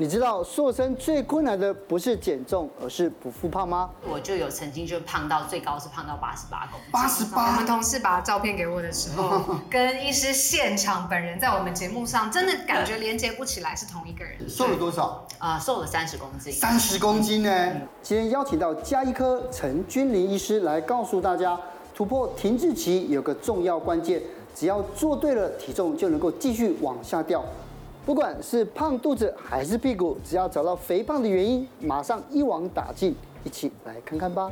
你知道瘦身最困难的不是减重，而是不复胖吗？我就有曾经就胖到最高是胖到八十八公斤。八十八。我们同事把照片给我的时候，跟医师现场本人在我们节目上，真的感觉连接不起来是同一个人。瘦了多少？啊、呃，瘦了三十公斤。三十公斤呢？嗯、今天邀请到加医科陈君林医师来告诉大家，突破停滞期有个重要关键，只要做对了，体重就能够继续往下掉。不管是胖肚子还是屁股，只要找到肥胖的原因，马上一网打尽。一起来看看吧。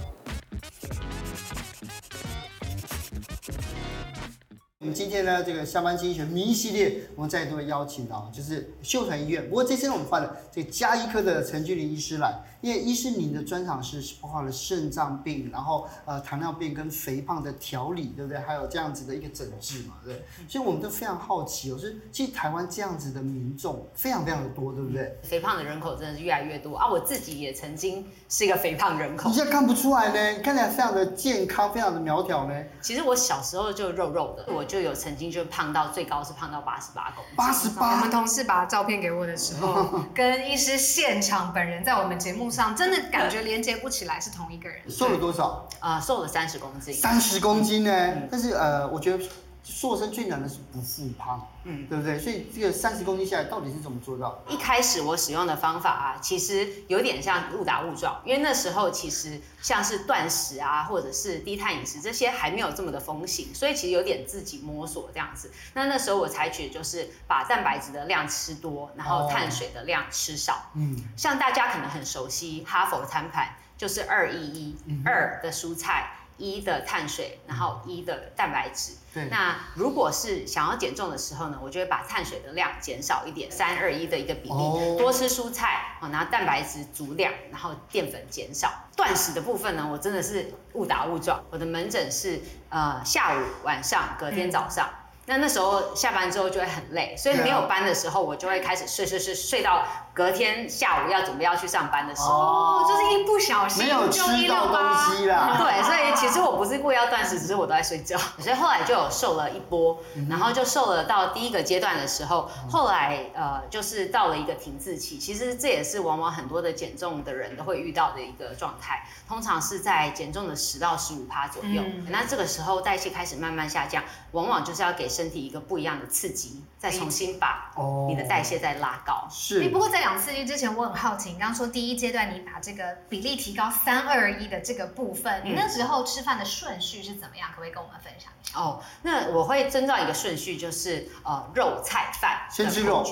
我们今天呢，这个下班经济学迷系列，我们再度邀请到就是秀传医院。不过这次呢，我们换了这个家医科的陈俊林医师来，因为医师您的专长是包括了肾脏病，然后呃糖尿病跟肥胖的调理，对不对？还有这样子的一个诊治嘛，对。所以我们都非常好奇，我说其实台湾这样子的民众非常非常的多，对不对？肥胖的人口真的是越来越多啊！我自己也曾经是一个肥胖人口，你现在看不出来呢，看起来非常的健康，非常的苗条呢。其实我小时候就肉肉的，我就。就有曾经就胖到最高是胖到八十八公斤。八十八。我们同事把照片给我的时候，跟医师现场本人在我们节目上，真的感觉连接不起来是同一个人。瘦了多少？啊、呃，瘦了三十公斤。三十公斤呢？嗯、但是呃，我觉得。瘦身最难的是不复胖，嗯，对不对？所以这个三十公斤下来到底是怎么做到？一开始我使用的方法啊，其实有点像误打误撞，因为那时候其实像是断食啊，或者是低碳饮食这些还没有这么的风行，所以其实有点自己摸索这样子。那那时候我采取的就是把蛋白质的量吃多，然后碳水的量吃少。嗯，像大家可能很熟悉哈佛餐盘，就是二一一，二的蔬菜。一的碳水，然后一的蛋白质。对。那如果是想要减重的时候呢，我就会把碳水的量减少一点，三二一的一个比例，哦、多吃蔬菜，然后蛋白质足量，然后淀粉减少。断食的部分呢，我真的是误打误撞。我的门诊是呃下午、晚上、隔天早上。嗯那那时候下班之后就会很累，所以没有班的时候，我就会开始睡睡睡睡到隔天下午要准备要去上班的时候，哦，就是一不小心没有吃到东西啦。对，所以其实我不是故意要断食，只是我都在睡觉。所 以后来就有瘦了一波，然后就瘦了到第一个阶段的时候，后来呃就是到了一个停滞期。其实这也是往往很多的减重的人都会遇到的一个状态，通常是在减重的十到十五趴左右。嗯、那这个时候代谢开始慢慢下降，往往就是要给。身体一个不一样的刺激，再重新把你的代谢再拉高。哦、是。不过在两次之前，我很好奇，你刚刚说第一阶段你把这个比例提高三二一的这个部分，嗯、你那时候吃饭的顺序是怎么样？可不可以跟我们分享一下？哦，那我会遵照一个顺序，就是呃肉菜饭，先吃肉。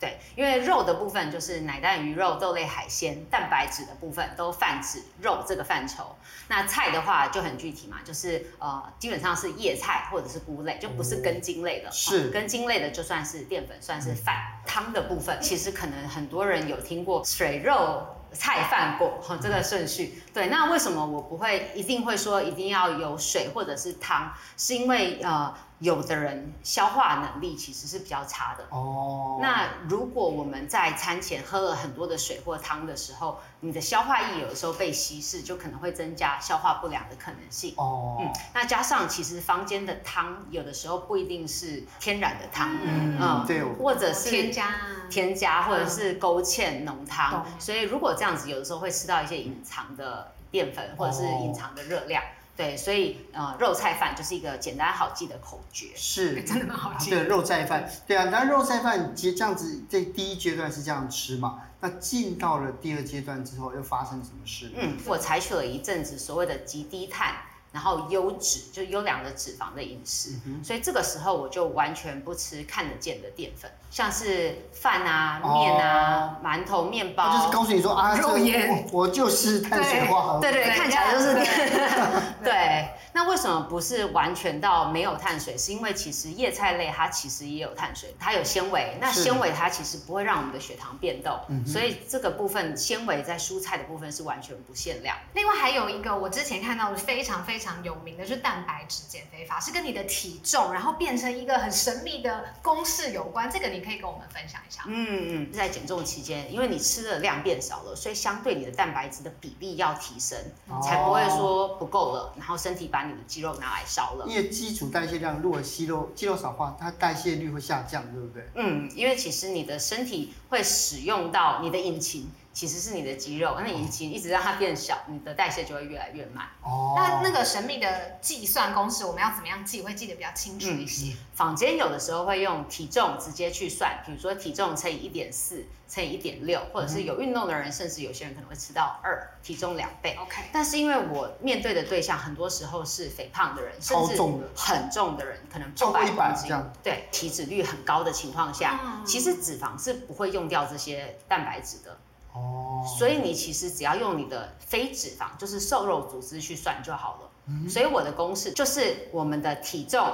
对，因为肉的部分就是奶蛋鱼肉、豆类海鲜，蛋白质的部分都泛指肉这个范畴。那菜的话就很具体嘛，就是呃基本上是叶菜或者是菇类，就不是根茎类的。是、哦、根茎类的就算是淀粉，算是饭。汤的部分其实可能很多人有听过水肉菜饭果哈、哦、这个顺序。对，那为什么我不会一定会说一定要有水或者是汤？是因为呃。有的人消化能力其实是比较差的。哦。那如果我们在餐前喝了很多的水或汤的时候，你的消化液有的时候被稀释，就可能会增加消化不良的可能性。哦。嗯，那加上其实坊间的汤有的时候不一定是天然的汤，嗯嗯，对，或者是添加。添加或者是勾芡浓汤，所以如果这样子，有的时候会吃到一些隐藏的淀粉或者是隐藏的热量。对，所以呃，肉菜饭就是一个简单好记的口诀。是，真的蛮好记。对，肉菜饭。对啊，那肉菜饭其实这样子，这第一阶段是这样吃嘛？那进到了第二阶段之后，又发生什么事？嗯，我采取了一阵子所谓的极低碳。然后优质就优良的脂肪的饮食，嗯、所以这个时候我就完全不吃看得见的淀粉，像是饭啊、面啊、哦、馒头、面包，就是告诉你说啊，肉眼，我就是碳水化合物，对对对，看起来就是 对。那为什么不是完全到没有碳水？是因为其实叶菜类它其实也有碳水，它有纤维，那纤维它其实不会让我们的血糖变动，是所以这个部分纤维在蔬菜的部分是完全不限量。另外还有一个我之前看到的非常非常。常有名的，就是蛋白质减肥法，是跟你的体重，然后变成一个很神秘的公式有关。这个你可以跟我们分享一下。嗯嗯，在减重期间，因为你吃的量变少了，所以相对你的蛋白质的比例要提升，哦、才不会说不够了，然后身体把你的肌肉拿来烧了。因为基础代谢量如果肌肉肌肉少化，它代谢率会下降，对不对？嗯，因为其实你的身体会使用到你的引擎。其实是你的肌肉，那引擎一直让它变小，你的代谢就会越来越慢。哦，那那个神秘的计算公式，我们要怎么样记，会记得比较清楚一些？嗯、坊间有的时候会用体重直接去算，比如说体重乘以一点四乘以一点六，或者是有运动的人，甚至有些人可能会吃到二体重两倍。OK，但是因为我面对的对象很多时候是肥胖的人，甚至很重的人，可能超过一百斤，对，体脂率很高的情况下，嗯、其实脂肪是不会用掉这些蛋白质的。哦，所以你其实只要用你的非脂肪，就是瘦肉组织去算就好了。嗯、所以我的公式就是我们的体重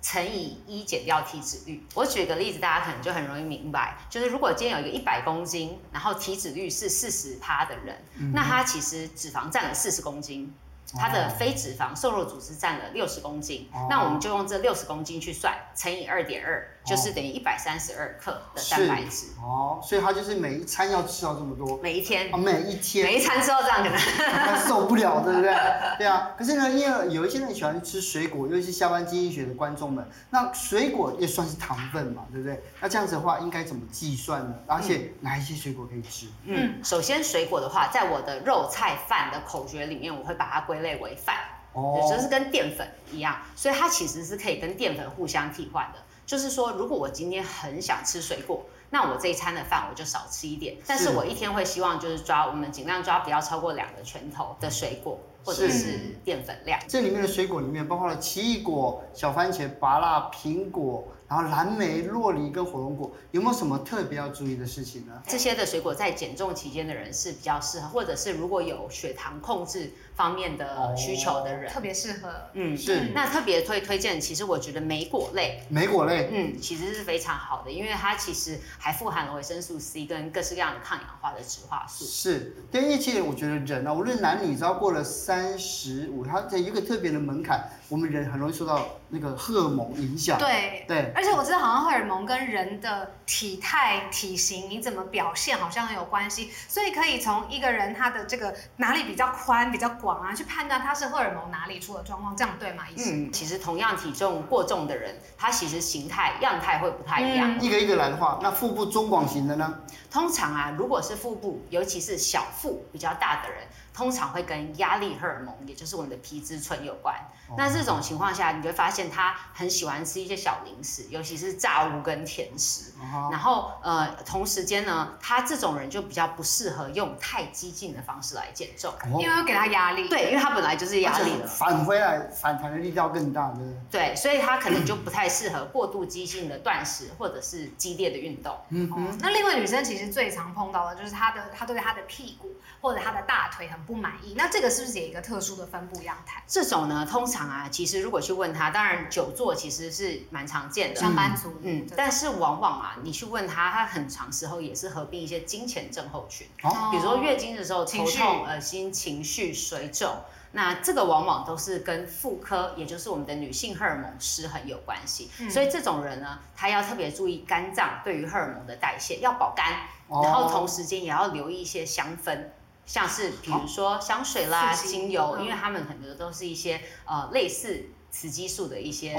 乘以一减掉体脂率。我举个例子，大家可能就很容易明白，就是如果今天有一个一百公斤，然后体脂率是四十趴的人，嗯、那他其实脂肪占了四十公斤。它的非脂肪瘦肉组织占了六十公斤，哦、那我们就用这六十公斤去算，乘以二点二，就是等于一百三十二克的蛋白质。哦，所以他就是每一餐要吃到这么多。每一天。哦，每一天。每一餐吃到这样可能。他受不了，对不对？对啊。可是呢，因为有一些人喜欢吃水果，尤其是下班经济学的观众们，那水果也算是糖分嘛，对不对？那这样子的话，应该怎么计算呢？而且哪一些水果可以吃？嗯，首先水果的话，在我的肉菜饭的口诀里面，我会把它归类为饭，哦，就是跟淀粉一样，所以它其实是可以跟淀粉互相替换的。就是说，如果我今天很想吃水果，那我这一餐的饭我就少吃一点，但是我一天会希望就是抓我们尽量抓不要超过两个拳头的水果或者是淀粉量。这里面的水果里面包括了奇异果、小番茄、芭乐、苹果。然后蓝莓、洛梨跟火龙果有没有什么特别要注意的事情呢？这些的水果在减重期间的人是比较适合，或者是如果有血糖控制方面的需求的人，哦、特别适合。嗯，是。那特别推推荐，其实我觉得莓果类，莓果类，嗯，其实是非常好的，因为它其实还富含了维生素 C 跟各式各样的抗氧化的植化素。是，因为其实我觉得人啊，无论男女，只要过了三十五，它在一个特别的门槛，我们人很容易受到那个荷尔蒙影响。对对。而且我知道，好像荷尔蒙跟人的体态、体型，你怎么表现，好像很有关系。所以可以从一个人他的这个哪里比较宽、比较广啊，去判断他是荷尔蒙哪里出了状况，这样对吗？医生？嗯，其实同样体重过重的人，他其实形态样态会不太一样。嗯、一个一个来的话，那腹部中广型的呢？通常啊，如果是腹部，尤其是小腹比较大的人，通常会跟压力荷尔蒙，也就是我们的皮质醇有关。哦、那这种情况下，你会发现他很喜欢吃一些小零食，尤其是炸物跟甜食。哦、然后呃，同时间呢，他这种人就比较不适合用太激进的方式来减重，因为会给他压力。对，因为他本来就是压力了，返回来反弹的力道更大的。对，所以他可能就不太适合过度激进的断食或者是激烈的运动。嗯。那另外女生其实。最常碰到的就是她的，她对她的屁股或者她的大腿很不满意。那这个是不是也有一个特殊的分布样态？这种呢，通常啊，其实如果去问他，当然久坐其实是蛮常见的，上班族，嗯，但是往往啊，你去问他，他很长时候也是合并一些经前症候群，哦，比如说月经的时候头痛、恶心、情绪、水肿。那这个往往都是跟妇科，也就是我们的女性荷尔蒙失衡有关系。嗯、所以这种人呢，他要特别注意肝脏对于荷尔蒙的代谢，要保肝，哦、然后同时间也要留意一些香氛，像是比如说香水啦、精油，因为他们很多都是一些呃类似雌激素的一些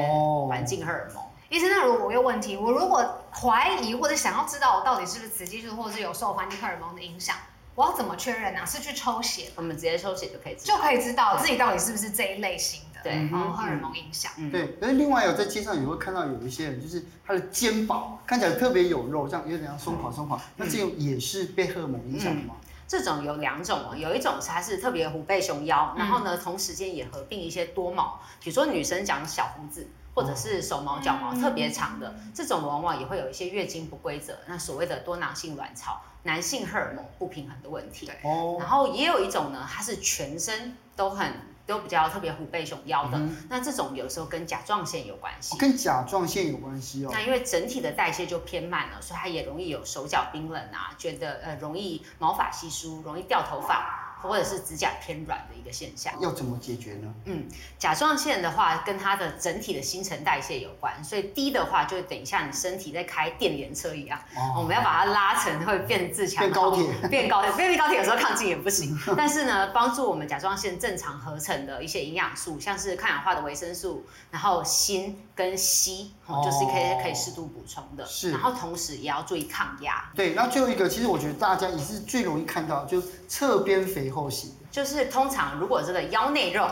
环境荷尔蒙。医生、哦，那如果我有问题，我如果怀疑或者想要知道我到底是不是雌激素，或者是有受环境荷尔蒙的影响？我要怎么确认呢、啊？是去抽血？我们直接抽血就可以知道，就可以知道自己到底是不是这一类型的，对，荷尔蒙影响。嗯、对，可是另外有在街上也会看到有一些人，就是他的肩膀看起来特别有肉，这样有点像松垮松垮，那这种也是被荷尔蒙影响的吗？嗯、这种有两种哦，有一种是它是特别虎背熊腰，然后呢，同时间也合并一些多毛，比如说女生长小胡子。或者是手毛、脚毛特别长的，嗯、这种往往也会有一些月经不规则，那所谓的多囊性卵巢、男性荷尔蒙不平衡的问题。哦。然后也有一种呢，它是全身都很都比较特别虎背熊腰的，嗯、那这种有时候跟甲状腺有关系。哦、跟甲状腺有关系哦。那因为整体的代谢就偏慢了，所以它也容易有手脚冰冷啊，觉得呃容易毛发稀疏，容易掉头发。或者是指甲偏软的一个现象。要怎么解决呢？嗯，甲状腺的话跟它的整体的新陈代谢有关，所以低的话就等一下你身体在开电联车一样，哦、我们要把它拉成会变自强，变高铁，变高铁，变高铁有时候抗进也不行。但是呢，帮助我们甲状腺正常合成的一些营养素，像是抗氧化的维生素，然后锌跟硒，哦，就是可以可以适度补充的。是，然后同时也要注意抗压。对，那最后一个，其实我觉得大家也是最容易看到，就是侧边肥厚型。就是通常如果这个腰内肉，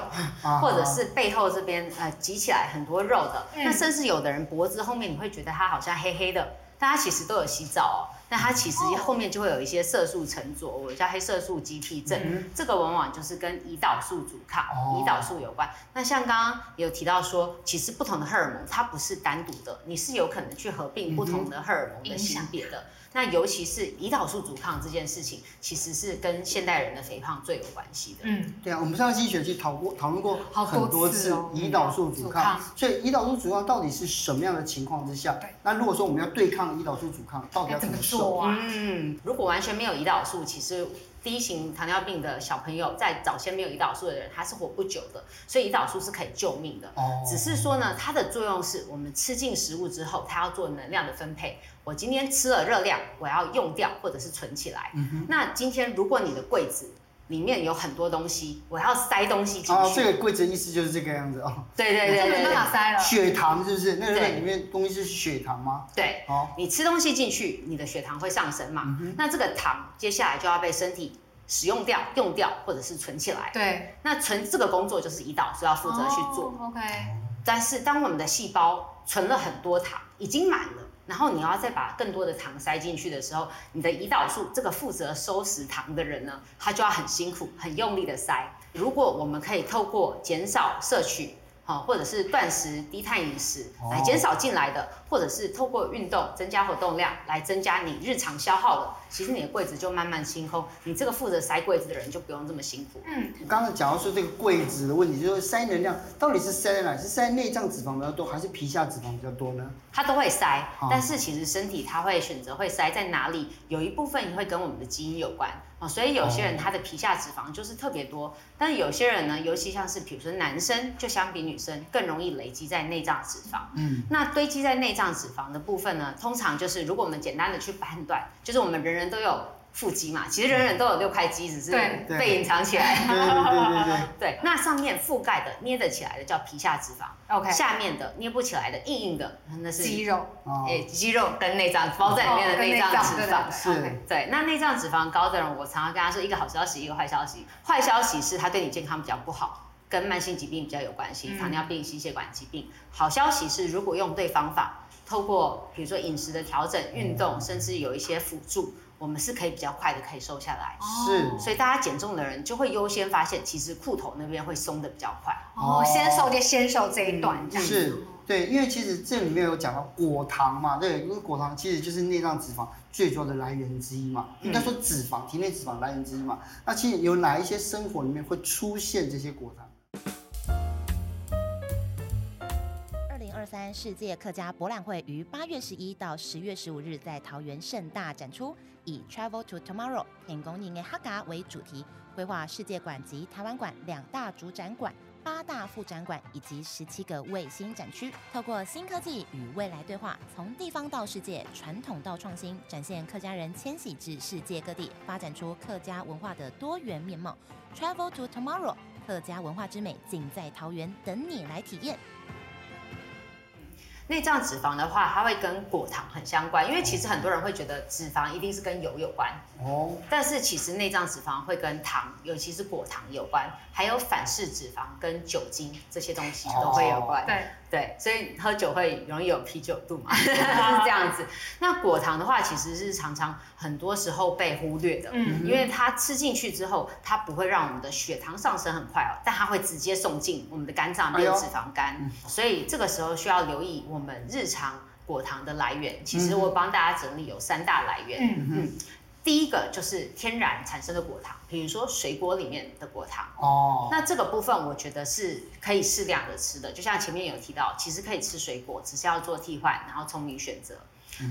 或者是背后这边呃挤起来很多肉的，那甚至有的人脖子后面你会觉得它好像黑黑的，但它其实都有洗澡哦。但它其实后面就会有一些色素沉着，我叫黑色素积替症，嗯、这个往往就是跟胰岛素阻抗、哦、胰岛素有关。那像刚刚有提到说，其实不同的荷尔蒙它不是单独的，你是有可能去合并不同的荷尔蒙的性别的。嗯那尤其是胰岛素阻抗这件事情，其实是跟现代人的肥胖最有关系的。嗯，对啊，我们上期学期讨过讨论过很多次胰岛素阻抗，所以胰岛素阻抗到底是什么样的情况之下？那如果说我们要对抗胰岛素阻抗，到底要怎么做啊？嗯，如果完全没有胰岛素，其实。第一型糖尿病的小朋友，在早先没有胰岛素的人，他是活不久的，所以胰岛素是可以救命的。哦。只是说呢，它的作用是我们吃进食物之后，它要做能量的分配。我今天吃了热量，我要用掉或者是存起来。嗯哼。那今天如果你的柜子里面有很多东西，我要塞东西进去。哦，这个柜子意思就是这个样子哦。对对对没办法塞了。血糖是不是？那个里面东西是血糖吗？对。哦。你吃东西进去，你的血糖会上升嘛？嗯。那这个糖接下来就要被身体。使用掉、用掉，或者是存起来。对，那存这个工作就是胰岛素要负责去做。Oh, OK。但是当我们的细胞存了很多糖，已经满了，然后你要再把更多的糖塞进去的时候，你的胰岛素这个负责收拾糖的人呢，他就要很辛苦、很用力的塞。如果我们可以透过减少摄取。或者是断食、低碳饮食来减少进来的，或者是透过运动增加活动量来增加你日常消耗的，其实你的柜子就慢慢清空，你这个负责塞柜子的人就不用这么辛苦。嗯，刚刚讲到说这个柜子的问题，就是塞能量到底是塞在哪？是塞内脏脂肪比较多，还是皮下脂肪比较多呢？它都会塞，但是其实身体它会选择会塞在哪里，有一部分也会跟我们的基因有关。哦，所以有些人他的皮下脂肪就是特别多，但是有些人呢，尤其像是比如说男生，就相比女生更容易累积在内脏脂肪。嗯，那堆积在内脏脂肪的部分呢，通常就是如果我们简单的去判断，就是我们人人都有。腹肌嘛，其实人人都有六块肌，只是被隐藏起来。对对对对对。对，那上面覆盖的、捏得起来的叫皮下脂肪。OK。下面的捏不起来的、硬硬的，那是肌肉。哦。诶，肌肉跟内脏包在里面的内脏脂肪。是。对，那内脏脂肪高的人，我常常跟他说一个好消息，一个坏消息。坏消息是它对你健康比较不好，跟慢性疾病比较有关系，糖尿病、心血管疾病。好消息是，如果用对方法，透过比如说饮食的调整、运动，甚至有一些辅助。我们是可以比较快的可以瘦下来，是，所以大家减重的人就会优先发现，其实裤头那边会松的比较快。哦，先瘦就先瘦这一段，这样子。是，对，因为其实这里面有讲到果糖嘛，对，因为果糖其实就是内脏脂肪最主要的来源之一嘛，应该说脂肪，体内脂肪来源之一嘛。那其实有哪一些生活里面会出现这些果糖？二零二三世界客家博览会于八月十一到十月十五日在桃园盛大展出。以 Travel to Tomorrow 天公年的哈嘎为主题，规划世界馆及台湾馆两大主展馆、八大副展馆以及十七个卫星展区，透过新科技与未来对话，从地方到世界，传统到创新，展现客家人迁徙至世界各地，发展出客家文化的多元面貌。Travel to Tomorrow，客家文化之美尽在桃园，等你来体验。内脏脂肪的话，它会跟果糖很相关，因为其实很多人会觉得脂肪一定是跟油有关哦，但是其实内脏脂肪会跟糖，尤其是果糖有关，还有反式脂肪跟酒精这些东西都会有关。对。对，所以喝酒会容易有啤酒肚嘛，是这样子。那果糖的话，其实是常常很多时候被忽略的，嗯，因为它吃进去之后，它不会让我们的血糖上升很快哦，但它会直接送进我们的肝脏变脂肪肝，哎，所以这个时候需要留意我们日常果糖的来源。其实我帮大家整理有三大来源，嗯嗯。第一个就是天然产生的果糖，比如说水果里面的果糖。哦，那这个部分我觉得是可以适量的吃的，就像前面有提到，其实可以吃水果，只是要做替换，然后聪明选择。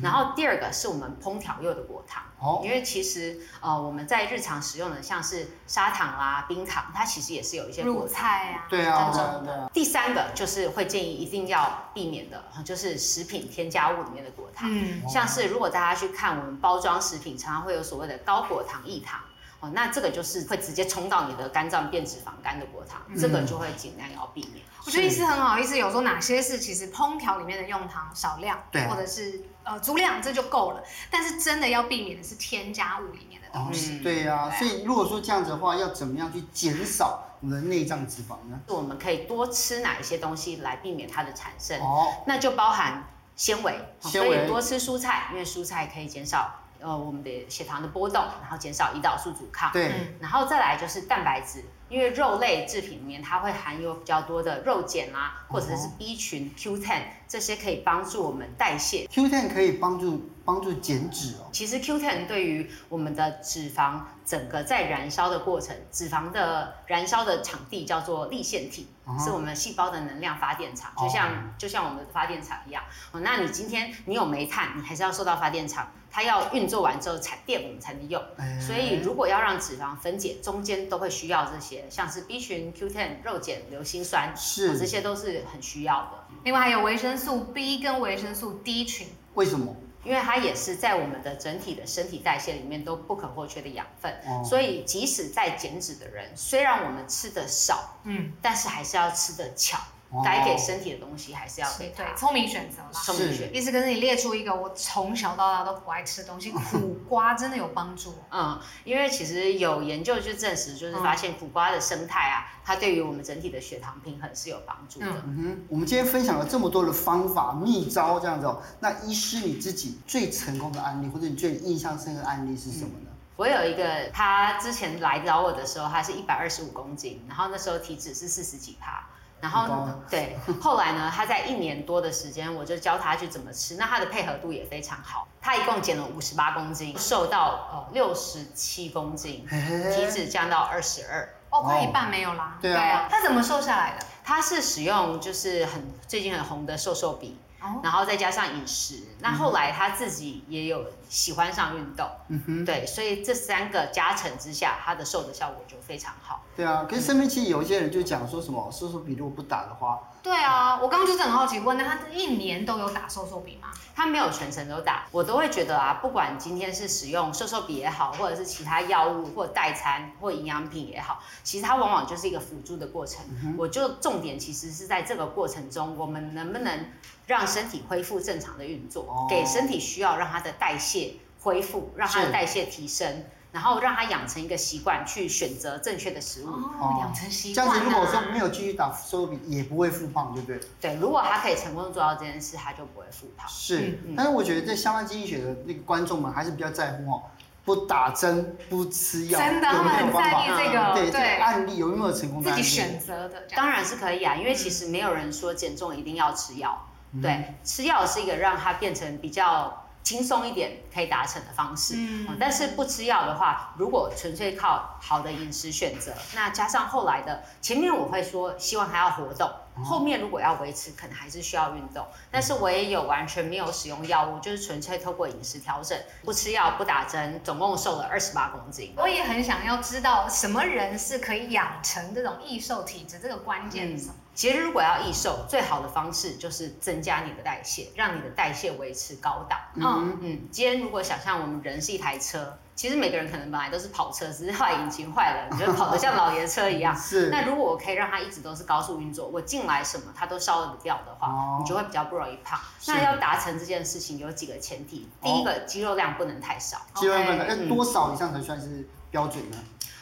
然后第二个是我们烹调用的果糖，哦，因为其实呃我们在日常使用的像是砂糖啦、冰糖，它其实也是有一些果菜啊，对啊，真的对啊，第三个就是会建议一定要避免的，就是食品添加物里面的果糖，嗯，像是如果大家去看我们包装食品，常常会有所谓的高果糖异糖。哦，那这个就是会直接冲到你的肝脏变脂肪肝的果糖，这个就会尽量要避免。我觉得意思很好，意思有说哪些是其实烹调里面的用糖少量，对啊或者是呃足量，这就够了。但是真的要避免的是添加物里面的东西。嗯对呀、对啊所以如果说这样子的话，要怎么样去减少我们的内脏脂肪呢？我们可以多吃哪一些东西来避免它的产生？哦，那就包含纤维，纤维所以多吃蔬菜，因为蔬菜可以减少呃我们的血糖的波动，然后减少胰岛素阻抗。对，嗯然后再来就是蛋白质，因为肉类制品里面它会含有比较多的肉碱啦，或者是 B 群、Q10 这些可以帮助我们代谢。Q10 可以帮助帮助减脂哦。其实 Q10 对于我们的脂肪整个在燃烧的过程，脂肪的燃烧的场地叫做立线体，哦是我们细胞的能量发电厂，就像就像我们的发电厂一样。哦，那你今天你有煤炭，你还是要受到发电厂，它要运作完之后产电，我们才能用。哎。所以如果要让脂肪分解，中间都会需要这些，像是 B 群、Q10、肉碱、硫辛酸，是。哦这些都是很需要的。另外还有维生素 B 跟维生素 D 群，为什么？因为它也是在我们的整体的身体代谢里面都不可或缺的养分，哦。所以即使在减脂的人，虽然我们吃的少，嗯，但是还是要吃的巧，哦该给身体的东西还是要给对，它。聪明选择啦。是聪明选意思可是你列出一个我从小到大都不爱吃的东西，苦瓜真的有帮助哦。嗯，因为其实有研究就证实，就是发现苦瓜的生态啊，它对于我们整体的血糖平衡是有帮助的。嗯嗯哼，我们今天分享了这么多的方法秘招，这样子哦。那医师你自己最成功的案例，或者你最印象深刻的案例是什么呢？我有一个，他之前来找我的时候，他是一百二十五公斤，然后那时候体脂是四十几趴，然后对，后来呢，他在一年多的时间，我就教他去怎么吃，那他的配合度也非常好，他一共减了五十八公斤，瘦到呃六十七公斤，体脂降到二十二。哦，快一半没有啦。对啊。他怎么瘦下来的？他是使用就是很最近很红的瘦瘦笔，哦，然后再加上饮食，那后来他自己也有喜欢上运动，嗯哼，对，所以这三个加成之下，他的瘦的效果就非常好。对啊。可是身边其实有一些人就讲说什么瘦瘦笔如果不打的话，对啊，我刚刚就是很好奇问，那他一年都有打瘦瘦笔吗？他没有全程都打，我都会觉得啊，不管今天是使用瘦瘦笔也好，或者是其他药物或代餐或营养品也好，其实它往往就是一个辅助的过程。我就重点其实是在这个过程中，我们能不能让身体恢复正常的运作，哦给身体需要让它的代谢恢复，让它的代谢提升，然后让它养成一个习惯去选择正确的食物。哦，养成习惯、啊。这样子如果说没有继续打瘦瘦笔，也不会复胖，对不对？对，如果他可以成功做到这件事，他就不会复胖。是，嗯但是我觉得在相关经济学的那个观众们还是比较在乎哦，不打针不吃药，真的，有他们很在没有方法？意这个，对这个案例有没有成功的自案例？己选择的。当然是可以啊，因为其实没有人说减重一定要吃药，嗯对，吃药是一个让它变成比较轻松一点可以达成的方式。嗯嗯，但是不吃药的话，如果纯粹靠好的饮食选择，那加上后来的前面我会说希望他要活动，后面如果要维持，可能还是需要运动。但是我也有完全没有使用药物，就是纯粹透过饮食调整，不吃药不打针，总共瘦了二十八公斤。我也很想要知道什么人是可以养成这种易瘦体质，这个关键是什么？其实如果要易瘦，最好的方式就是增加你的代谢，让你的代谢维持高档。嗯，嗯，今天如果想象我们人是一台车，其实每个人可能本来都是跑车，只是后来引擎坏了，你就跑得像老爷车一样。是，那如果我可以让它一直都是高速运作，我进来什么它都烧得掉的话，哦你就会比较不容易胖。那要达成这件事情有几个前提，第一个肌肉量不能太少。肌肉量要多少以上才算是标准呢？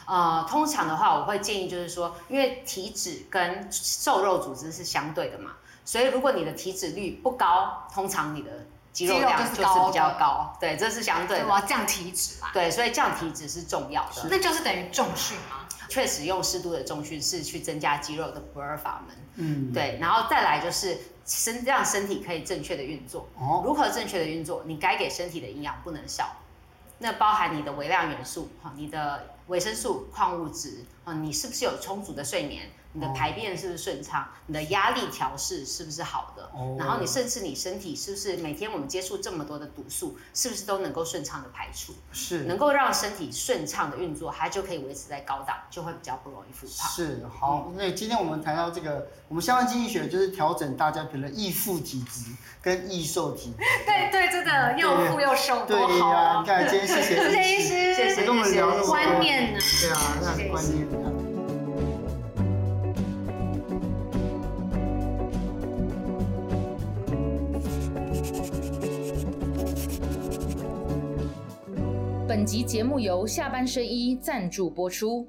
呃，通常的话，我会建议就是说，因为体脂跟瘦肉组织是相对的嘛，所以如果你的体脂率不高，通常你的肌肉量就就是比较高，对，这是相对对，我要的。降体脂啦。对，所以降体脂是重要的。那就是等于重训嘛。确实用适度的重训是去增加肌肉的不二法门。嗯，，对，然后再来就是身让身体可以正确的运作。哦，如何正确的运作？你该给身体的营养不能少，那包含你的微量元素，哈，你的维生素、矿物质，啊，你是不是有充足的睡眠？你的排便是不是顺畅？你的压力调试是不是好的？哦、然后你甚至你身体是不是每天我们接触这么多的毒素，是不是都能够顺畅的排出？是，能够让身体顺畅的运作，它就可以维持在高档，就会比较不容易复胖。是，好，那、嗯、今天我们谈到这个，我们相关经济学就是调整大家可能易富体质跟易瘦体质。对对，真的又富又瘦，对呀、啊，你看今天谢谢 谢谢医师，谢谢跟我们聊那么多观念呢。对啊，那是观念。本集节目由下半身衣赞助播出。